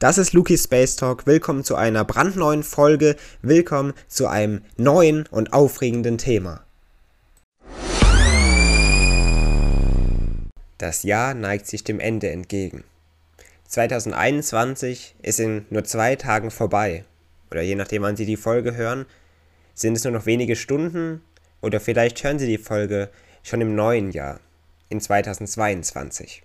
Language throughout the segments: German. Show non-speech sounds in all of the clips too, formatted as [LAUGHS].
Das ist Luki Space Talk. Willkommen zu einer brandneuen Folge. Willkommen zu einem neuen und aufregenden Thema. Das Jahr neigt sich dem Ende entgegen. 2021 ist in nur zwei Tagen vorbei. Oder je nachdem, wann Sie die Folge hören, sind es nur noch wenige Stunden. Oder vielleicht hören Sie die Folge schon im neuen Jahr, in 2022.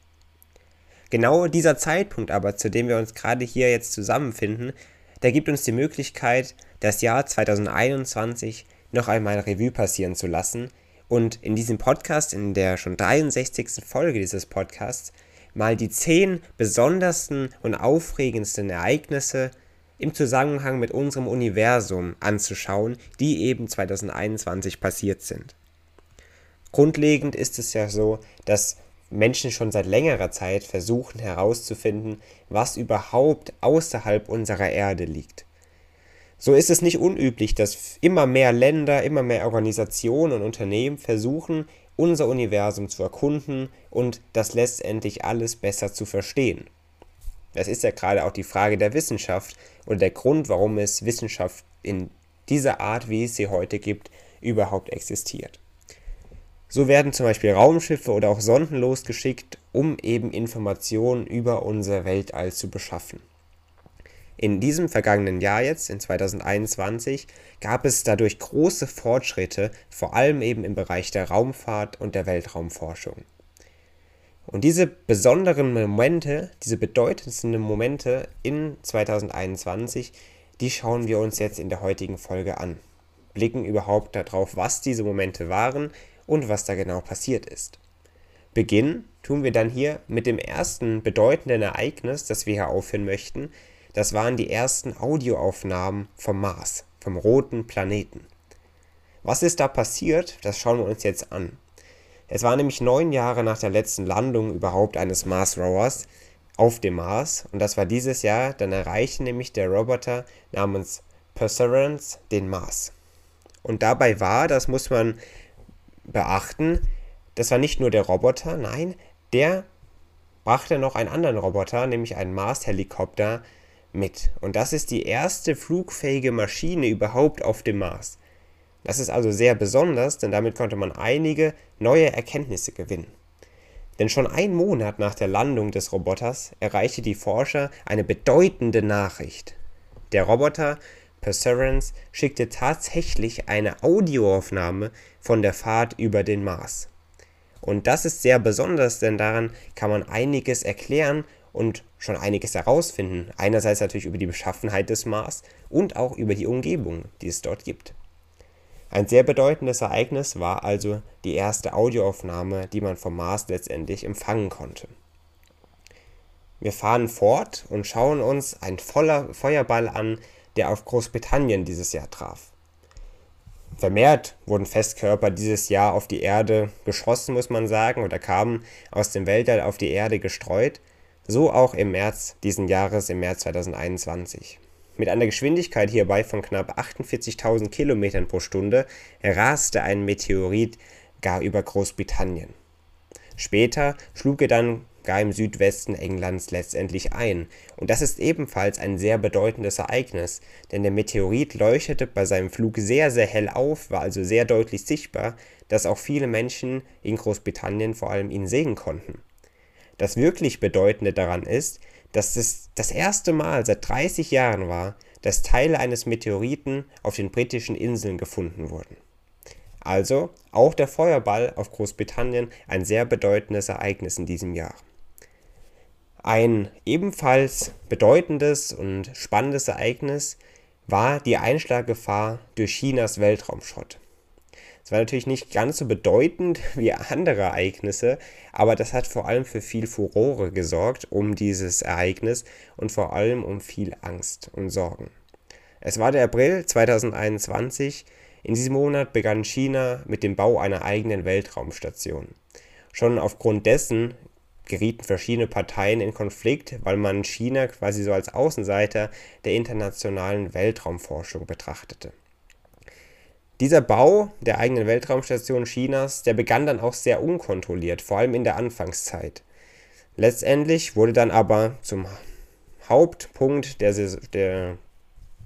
Genau dieser Zeitpunkt aber, zu dem wir uns gerade hier jetzt zusammenfinden, der gibt uns die Möglichkeit, das Jahr 2021 noch einmal Revue passieren zu lassen und in diesem Podcast, in der schon 63. Folge dieses Podcasts, mal die zehn besondersten und aufregendsten Ereignisse im Zusammenhang mit unserem Universum anzuschauen, die eben 2021 passiert sind. Grundlegend ist es ja so, dass Menschen schon seit längerer Zeit versuchen herauszufinden, was überhaupt außerhalb unserer Erde liegt. So ist es nicht unüblich, dass immer mehr Länder, immer mehr Organisationen und Unternehmen versuchen, unser Universum zu erkunden und das letztendlich alles besser zu verstehen. Das ist ja gerade auch die Frage der Wissenschaft und der Grund, warum es Wissenschaft in dieser Art, wie es sie heute gibt, überhaupt existiert. So werden zum Beispiel Raumschiffe oder auch Sonden losgeschickt, um eben Informationen über unser Weltall zu beschaffen. In diesem vergangenen Jahr jetzt, in 2021, gab es dadurch große Fortschritte, vor allem eben im Bereich der Raumfahrt und der Weltraumforschung. Und diese besonderen Momente, diese bedeutendsten Momente in 2021, die schauen wir uns jetzt in der heutigen Folge an. Blicken überhaupt darauf, was diese Momente waren und was da genau passiert ist. Beginnen tun wir dann hier mit dem ersten bedeutenden Ereignis, das wir hier aufführen möchten. Das waren die ersten Audioaufnahmen vom Mars, vom roten Planeten. Was ist da passiert? Das schauen wir uns jetzt an. Es war nämlich neun Jahre nach der letzten Landung überhaupt eines Mars Rovers auf dem Mars und das war dieses Jahr, dann erreichte nämlich der Roboter namens Perseverance den Mars. Und dabei war, das muss man beachten, das war nicht nur der Roboter, nein, der brachte noch einen anderen Roboter, nämlich einen Mars-Helikopter mit. Und das ist die erste flugfähige Maschine überhaupt auf dem Mars. Das ist also sehr besonders, denn damit konnte man einige neue Erkenntnisse gewinnen. Denn schon ein Monat nach der Landung des Roboters erreichte die Forscher eine bedeutende Nachricht. Der Roboter Perseverance schickte tatsächlich eine Audioaufnahme von der Fahrt über den Mars. Und das ist sehr besonders, denn daran kann man einiges erklären und schon einiges herausfinden. Einerseits natürlich über die Beschaffenheit des Mars und auch über die Umgebung, die es dort gibt. Ein sehr bedeutendes Ereignis war also die erste Audioaufnahme, die man vom Mars letztendlich empfangen konnte. Wir fahren fort und schauen uns einen voller Feuerball an, der auf Großbritannien dieses Jahr traf. Vermehrt wurden Festkörper dieses Jahr auf die Erde geschossen, muss man sagen, oder kamen aus dem Weltall auf die Erde gestreut, so auch im März diesen Jahres, im März 2021. Mit einer Geschwindigkeit hierbei von knapp 48.000 Kilometern pro Stunde raste ein Meteorit gar über Großbritannien. Später schlug er dann gar im Südwesten Englands letztendlich ein. Und das ist ebenfalls ein sehr bedeutendes Ereignis, denn der Meteorit leuchtete bei seinem Flug sehr, sehr hell auf, war also sehr deutlich sichtbar, dass auch viele Menschen in Großbritannien vor allem ihn sehen konnten. Das wirklich Bedeutende daran ist, dass es das erste Mal seit 30 Jahren war, dass Teile eines Meteoriten auf den britischen Inseln gefunden wurden. Also auch der Feuerball auf Großbritannien ein sehr bedeutendes Ereignis in diesem Jahr. Ein ebenfalls bedeutendes und spannendes Ereignis war die Einschlaggefahr durch Chinas Weltraumschrott. Es war natürlich nicht ganz so bedeutend [LAUGHS] wie andere Ereignisse, aber das hat vor allem für viel Furore gesorgt um dieses Ereignis und vor allem um viel Angst und Sorgen. Es war der April 2021. In diesem Monat begann China mit dem Bau einer eigenen Weltraumstation. Schon aufgrund dessen gerieten verschiedene Parteien in Konflikt, weil man China quasi so als Außenseiter der internationalen Weltraumforschung betrachtete. Dieser Bau der eigenen Weltraumstation Chinas, der begann dann auch sehr unkontrolliert, vor allem in der Anfangszeit. Letztendlich wurde dann aber zum Hauptpunkt der, der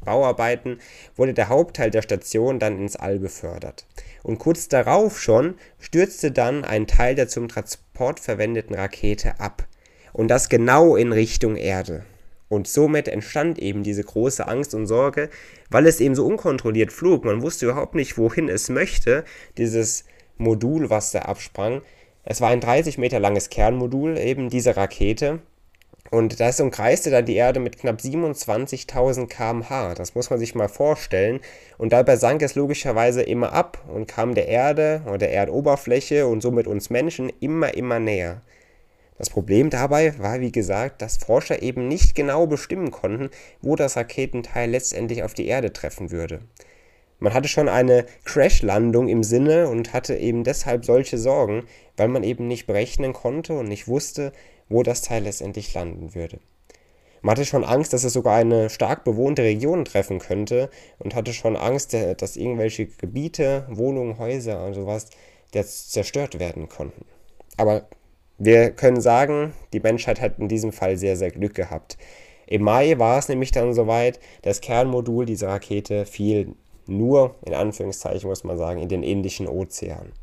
Bauarbeiten wurde der Hauptteil der Station dann ins All befördert. Und kurz darauf schon stürzte dann ein Teil der zum Transport verwendeten Rakete ab. Und das genau in Richtung Erde. Und somit entstand eben diese große Angst und Sorge, weil es eben so unkontrolliert flog. Man wusste überhaupt nicht, wohin es möchte, dieses Modul, was da absprang. Es war ein 30 Meter langes Kernmodul, eben diese Rakete. Und das umkreiste dann die Erde mit knapp 27.000 km/h. Das muss man sich mal vorstellen. Und dabei sank es logischerweise immer ab und kam der Erde oder der Erdoberfläche und somit uns Menschen immer, immer näher. Das Problem dabei war, wie gesagt, dass Forscher eben nicht genau bestimmen konnten, wo das Raketenteil letztendlich auf die Erde treffen würde. Man hatte schon eine Crashlandung im Sinne und hatte eben deshalb solche Sorgen, weil man eben nicht berechnen konnte und nicht wusste, wo das Teil letztendlich landen würde. Man hatte schon Angst, dass es sogar eine stark bewohnte Region treffen könnte und hatte schon Angst, dass irgendwelche Gebiete, Wohnungen, Häuser und sowas zerstört werden konnten. Aber wir können sagen, die Menschheit hat in diesem Fall sehr, sehr Glück gehabt. Im Mai war es nämlich dann soweit, das Kernmodul dieser Rakete fiel nur, in Anführungszeichen muss man sagen, in den Indischen Ozean.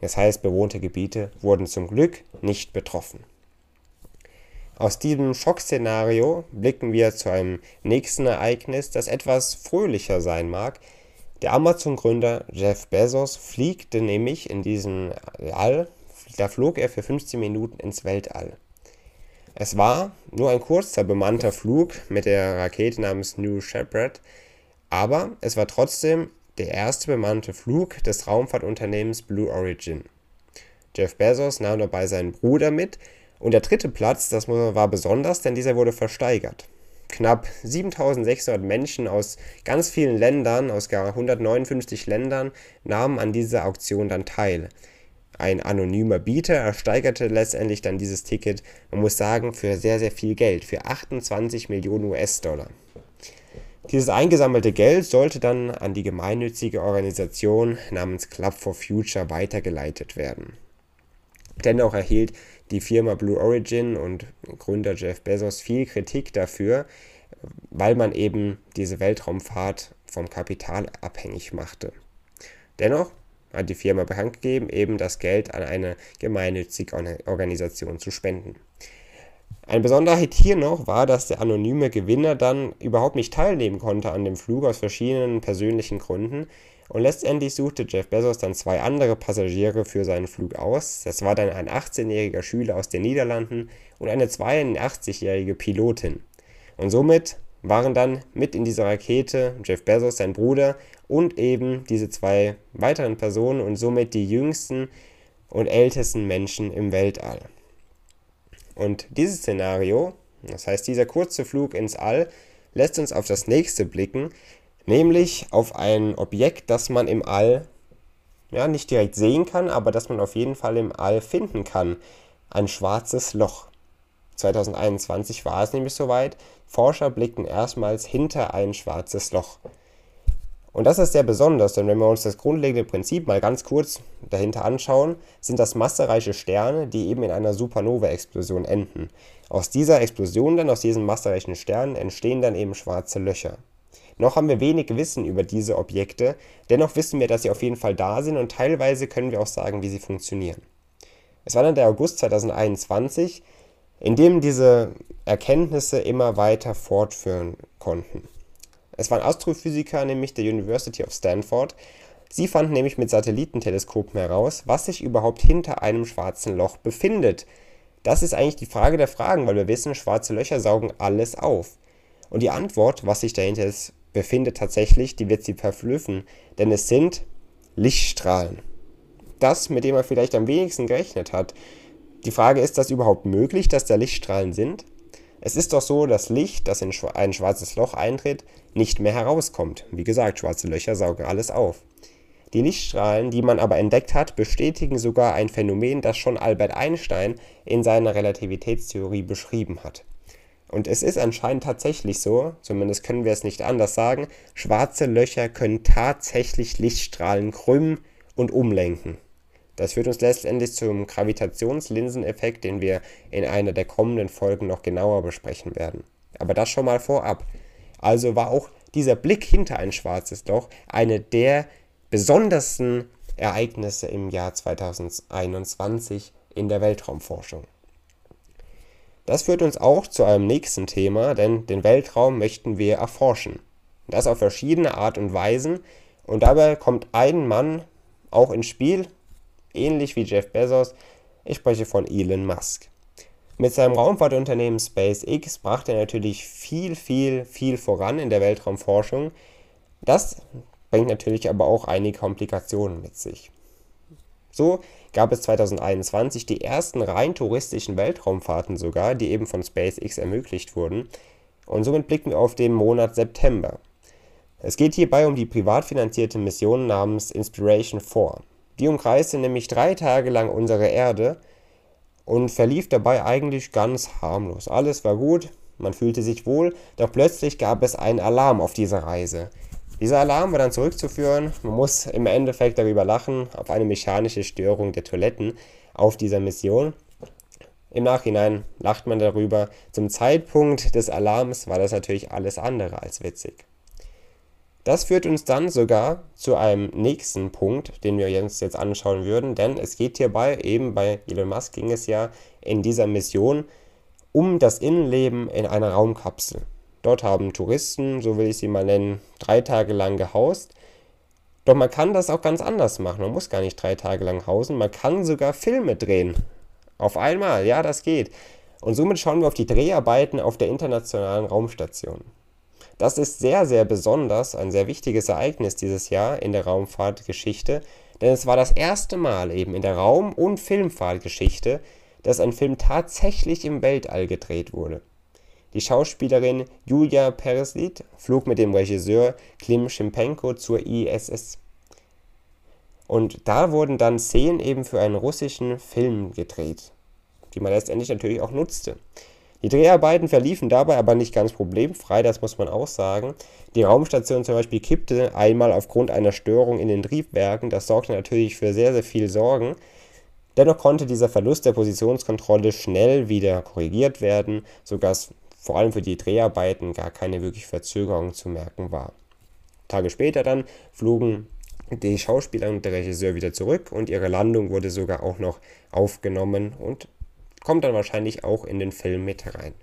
Das heißt, bewohnte Gebiete wurden zum Glück nicht betroffen. Aus diesem Schockszenario blicken wir zu einem nächsten Ereignis, das etwas fröhlicher sein mag. Der Amazon-Gründer Jeff Bezos fliegte nämlich in diesem All, da flog er für 15 Minuten ins Weltall. Es war nur ein kurzer bemannter Flug mit der Rakete namens New Shepard, aber es war trotzdem der erste bemannte Flug des Raumfahrtunternehmens Blue Origin. Jeff Bezos nahm dabei seinen Bruder mit und der dritte Platz, das war besonders, denn dieser wurde versteigert. Knapp 7600 Menschen aus ganz vielen Ländern, aus gar 159 Ländern, nahmen an dieser Auktion dann teil. Ein anonymer Bieter ersteigerte letztendlich dann dieses Ticket, man muss sagen, für sehr, sehr viel Geld, für 28 Millionen US-Dollar. Dieses eingesammelte Geld sollte dann an die gemeinnützige Organisation namens Club for Future weitergeleitet werden. Dennoch erhielt die Firma Blue Origin und Gründer Jeff Bezos viel Kritik dafür, weil man eben diese Weltraumfahrt vom Kapital abhängig machte. Dennoch hat die Firma bekannt gegeben, eben das Geld an eine gemeinnützige Organisation zu spenden. Ein Besonderheit hier noch war, dass der anonyme Gewinner dann überhaupt nicht teilnehmen konnte an dem Flug aus verschiedenen persönlichen Gründen, und letztendlich suchte Jeff Bezos dann zwei andere Passagiere für seinen Flug aus. Das war dann ein 18-jähriger Schüler aus den Niederlanden und eine 82-jährige Pilotin. Und somit waren dann mit in dieser Rakete Jeff Bezos, sein Bruder und eben diese zwei weiteren Personen und somit die jüngsten und ältesten Menschen im Weltall. Und dieses Szenario, das heißt dieser kurze Flug ins All, lässt uns auf das nächste blicken, nämlich auf ein Objekt, das man im All ja, nicht direkt sehen kann, aber das man auf jeden Fall im All finden kann. Ein schwarzes Loch. 2021 war es nämlich soweit. Forscher blickten erstmals hinter ein schwarzes Loch. Und das ist sehr besonders, denn wenn wir uns das grundlegende Prinzip mal ganz kurz dahinter anschauen, sind das massereiche Sterne, die eben in einer Supernova-Explosion enden. Aus dieser Explosion dann, aus diesen massereichen Sternen, entstehen dann eben schwarze Löcher. Noch haben wir wenig Wissen über diese Objekte, dennoch wissen wir, dass sie auf jeden Fall da sind und teilweise können wir auch sagen, wie sie funktionieren. Es war dann der August 2021, in dem diese Erkenntnisse immer weiter fortführen konnten. Es waren Astrophysiker, nämlich der University of Stanford. Sie fanden nämlich mit Satellitenteleskopen heraus, was sich überhaupt hinter einem schwarzen Loch befindet. Das ist eigentlich die Frage der Fragen, weil wir wissen, schwarze Löcher saugen alles auf. Und die Antwort, was sich dahinter ist, befindet tatsächlich, die wird sie verblüffen, denn es sind Lichtstrahlen. Das, mit dem er vielleicht am wenigsten gerechnet hat. Die Frage ist, das überhaupt möglich, dass da Lichtstrahlen sind? Es ist doch so, dass Licht, das in ein schwarzes Loch eintritt, nicht mehr herauskommt. Wie gesagt, schwarze Löcher saugen alles auf. Die Lichtstrahlen, die man aber entdeckt hat, bestätigen sogar ein Phänomen, das schon Albert Einstein in seiner Relativitätstheorie beschrieben hat. Und es ist anscheinend tatsächlich so, zumindest können wir es nicht anders sagen, schwarze Löcher können tatsächlich Lichtstrahlen krümmen und umlenken. Das führt uns letztendlich zum Gravitationslinseneffekt, den wir in einer der kommenden Folgen noch genauer besprechen werden. Aber das schon mal vorab. Also war auch dieser Blick hinter ein schwarzes Loch eine der besondersten Ereignisse im Jahr 2021 in der Weltraumforschung. Das führt uns auch zu einem nächsten Thema, denn den Weltraum möchten wir erforschen. Das auf verschiedene Art und Weisen. Und dabei kommt ein Mann auch ins Spiel, ähnlich wie Jeff Bezos. Ich spreche von Elon Musk. Mit seinem Raumfahrtunternehmen SpaceX brachte er natürlich viel, viel, viel voran in der Weltraumforschung. Das bringt natürlich aber auch einige Komplikationen mit sich. So gab es 2021 die ersten rein touristischen Weltraumfahrten sogar, die eben von SpaceX ermöglicht wurden. Und somit blicken wir auf den Monat September. Es geht hierbei um die privat finanzierte Mission namens Inspiration 4. Die umkreiste nämlich drei Tage lang unsere Erde und verlief dabei eigentlich ganz harmlos. Alles war gut, man fühlte sich wohl, doch plötzlich gab es einen Alarm auf dieser Reise. Dieser Alarm war dann zurückzuführen, man muss im Endeffekt darüber lachen, auf eine mechanische Störung der Toiletten auf dieser Mission. Im Nachhinein lacht man darüber. Zum Zeitpunkt des Alarms war das natürlich alles andere als witzig. Das führt uns dann sogar zu einem nächsten Punkt, den wir uns jetzt anschauen würden, denn es geht hierbei, eben bei Elon Musk ging es ja in dieser Mission um das Innenleben in einer Raumkapsel. Dort haben Touristen, so will ich sie mal nennen, drei Tage lang gehaust. Doch man kann das auch ganz anders machen. Man muss gar nicht drei Tage lang hausen. Man kann sogar Filme drehen. Auf einmal, ja, das geht. Und somit schauen wir auf die Dreharbeiten auf der internationalen Raumstation. Das ist sehr, sehr besonders, ein sehr wichtiges Ereignis dieses Jahr in der Raumfahrtgeschichte, denn es war das erste Mal eben in der Raum- und Filmfahrtgeschichte, dass ein Film tatsächlich im Weltall gedreht wurde. Die Schauspielerin Julia Pereslit flog mit dem Regisseur Klim Schimpenko zur ISS. Und da wurden dann Szenen eben für einen russischen Film gedreht, die man letztendlich natürlich auch nutzte. Die Dreharbeiten verliefen dabei aber nicht ganz problemfrei, das muss man auch sagen. Die Raumstation zum Beispiel kippte einmal aufgrund einer Störung in den Triebwerken, das sorgte natürlich für sehr, sehr viel Sorgen. Dennoch konnte dieser Verlust der Positionskontrolle schnell wieder korrigiert werden, sodass vor allem für die Dreharbeiten gar keine wirklich Verzögerung zu merken war. Tage später dann flogen die Schauspieler und der Regisseur wieder zurück und ihre Landung wurde sogar auch noch aufgenommen und kommt dann wahrscheinlich auch in den Film mit rein.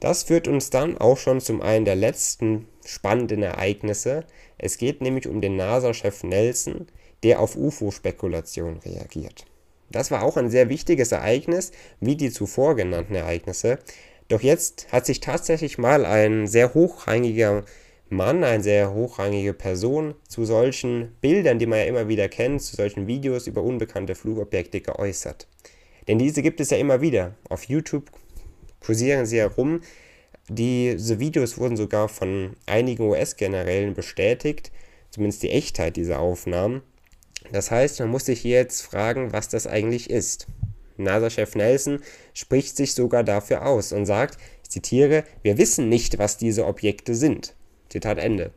Das führt uns dann auch schon zum einen der letzten spannenden Ereignisse. Es geht nämlich um den NASA-Chef Nelson, der auf UFO-Spekulationen reagiert. Das war auch ein sehr wichtiges Ereignis, wie die zuvor genannten Ereignisse, doch jetzt hat sich tatsächlich mal ein sehr hochrangiger Mann, eine sehr hochrangige Person zu solchen Bildern, die man ja immer wieder kennt, zu solchen Videos über unbekannte Flugobjekte geäußert. Denn diese gibt es ja immer wieder. Auf YouTube kursieren sie herum. Diese Videos wurden sogar von einigen US-Generälen bestätigt, zumindest die Echtheit dieser Aufnahmen. Das heißt, man muss sich jetzt fragen, was das eigentlich ist. NASA-Chef Nelson spricht sich sogar dafür aus und sagt, ich zitiere, wir wissen nicht, was diese Objekte sind. Zitat Ende.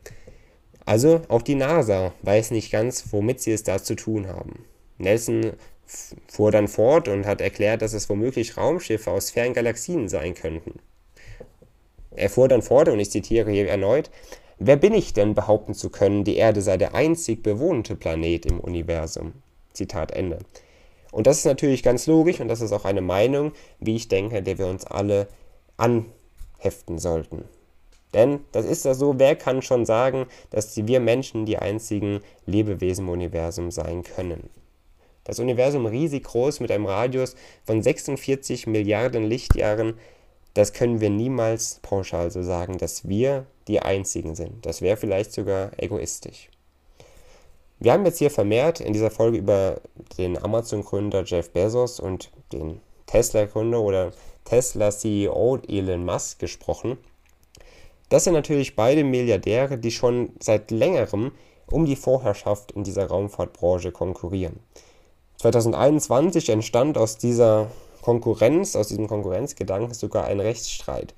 Also auch die NASA weiß nicht ganz, womit sie es da zu tun haben. Nelson fuhr dann fort und hat erklärt, dass es womöglich Raumschiffe aus fernen Galaxien sein könnten. Er fuhr dann fort, und ich zitiere hier erneut, Wer bin ich denn, behaupten zu können, die Erde sei der einzig bewohnte Planet im Universum? Zitat Ende. Und das ist natürlich ganz logisch und das ist auch eine Meinung, wie ich denke, der wir uns alle anheften sollten. Denn das ist ja so, wer kann schon sagen, dass wir Menschen die einzigen Lebewesen im Universum sein können? Das Universum riesig groß mit einem Radius von 46 Milliarden Lichtjahren, das können wir niemals pauschal so sagen, dass wir die einzigen sind. Das wäre vielleicht sogar egoistisch. Wir haben jetzt hier vermehrt in dieser Folge über den Amazon-Gründer Jeff Bezos und den Tesla-Gründer oder Tesla-CEO Elon Musk gesprochen. Das sind natürlich beide Milliardäre, die schon seit längerem um die Vorherrschaft in dieser Raumfahrtbranche konkurrieren. 2021 entstand aus dieser Konkurrenz, aus diesem Konkurrenzgedanken sogar ein Rechtsstreit.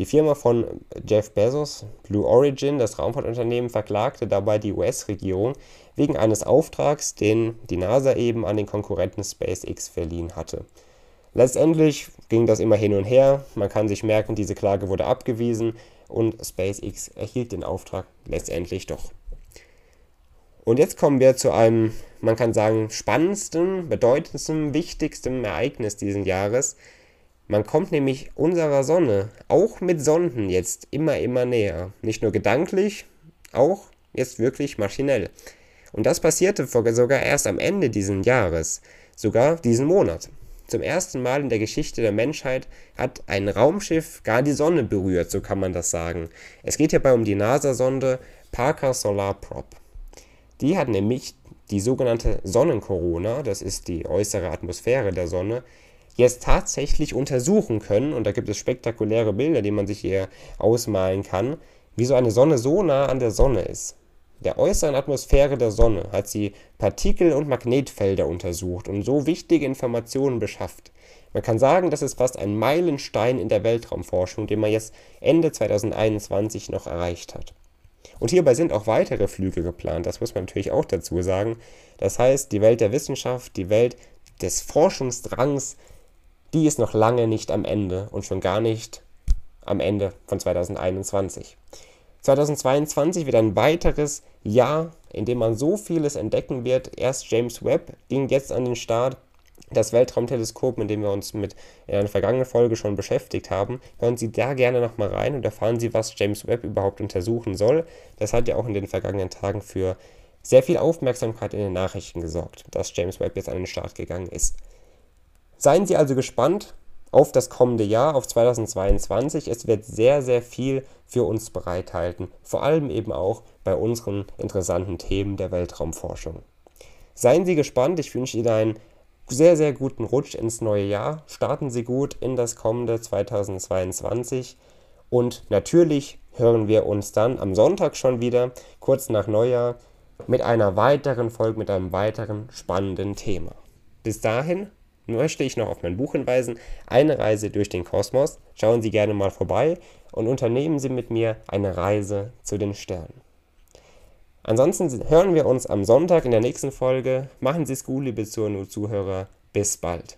Die Firma von Jeff Bezos, Blue Origin, das Raumfahrtunternehmen, verklagte dabei die US-Regierung wegen eines Auftrags, den die NASA eben an den Konkurrenten SpaceX verliehen hatte. Letztendlich ging das immer hin und her. Man kann sich merken, diese Klage wurde abgewiesen und SpaceX erhielt den Auftrag letztendlich doch. Und jetzt kommen wir zu einem, man kann sagen, spannendsten, bedeutendsten, wichtigsten Ereignis dieses Jahres. Man kommt nämlich unserer Sonne, auch mit Sonden, jetzt immer, immer näher. Nicht nur gedanklich, auch jetzt wirklich maschinell. Und das passierte sogar erst am Ende dieses Jahres, sogar diesen Monat. Zum ersten Mal in der Geschichte der Menschheit hat ein Raumschiff gar die Sonne berührt, so kann man das sagen. Es geht hierbei um die NASA-Sonde Parker Solar Probe. Die hat nämlich die sogenannte Sonnenkorona, das ist die äußere Atmosphäre der Sonne, jetzt tatsächlich untersuchen können. Und da gibt es spektakuläre Bilder, die man sich hier ausmalen kann, wie so eine Sonne so nah an der Sonne ist der äußeren Atmosphäre der Sonne hat sie Partikel und Magnetfelder untersucht und so wichtige Informationen beschafft. Man kann sagen, das ist fast ein Meilenstein in der Weltraumforschung, den man jetzt Ende 2021 noch erreicht hat. Und hierbei sind auch weitere Flüge geplant, das muss man natürlich auch dazu sagen. Das heißt, die Welt der Wissenschaft, die Welt des Forschungsdrangs, die ist noch lange nicht am Ende und schon gar nicht am Ende von 2021. 2022 wird ein weiteres Jahr, in dem man so vieles entdecken wird. Erst James Webb ging jetzt an den Start. Das Weltraumteleskop, mit dem wir uns mit in einer vergangenen Folge schon beschäftigt haben. Hören Sie da gerne nochmal rein und erfahren Sie, was James Webb überhaupt untersuchen soll. Das hat ja auch in den vergangenen Tagen für sehr viel Aufmerksamkeit in den Nachrichten gesorgt, dass James Webb jetzt an den Start gegangen ist. Seien Sie also gespannt, auf das kommende Jahr, auf 2022. Es wird sehr, sehr viel für uns bereithalten, vor allem eben auch bei unseren interessanten Themen der Weltraumforschung. Seien Sie gespannt, ich wünsche Ihnen einen sehr, sehr guten Rutsch ins neue Jahr. Starten Sie gut in das kommende 2022 und natürlich hören wir uns dann am Sonntag schon wieder, kurz nach Neujahr, mit einer weiteren Folge, mit einem weiteren spannenden Thema. Bis dahin, möchte ich noch auf mein Buch hinweisen, Eine Reise durch den Kosmos. Schauen Sie gerne mal vorbei und unternehmen Sie mit mir eine Reise zu den Sternen. Ansonsten hören wir uns am Sonntag in der nächsten Folge. Machen Sie es gut, liebe Zuhörer. Bis bald.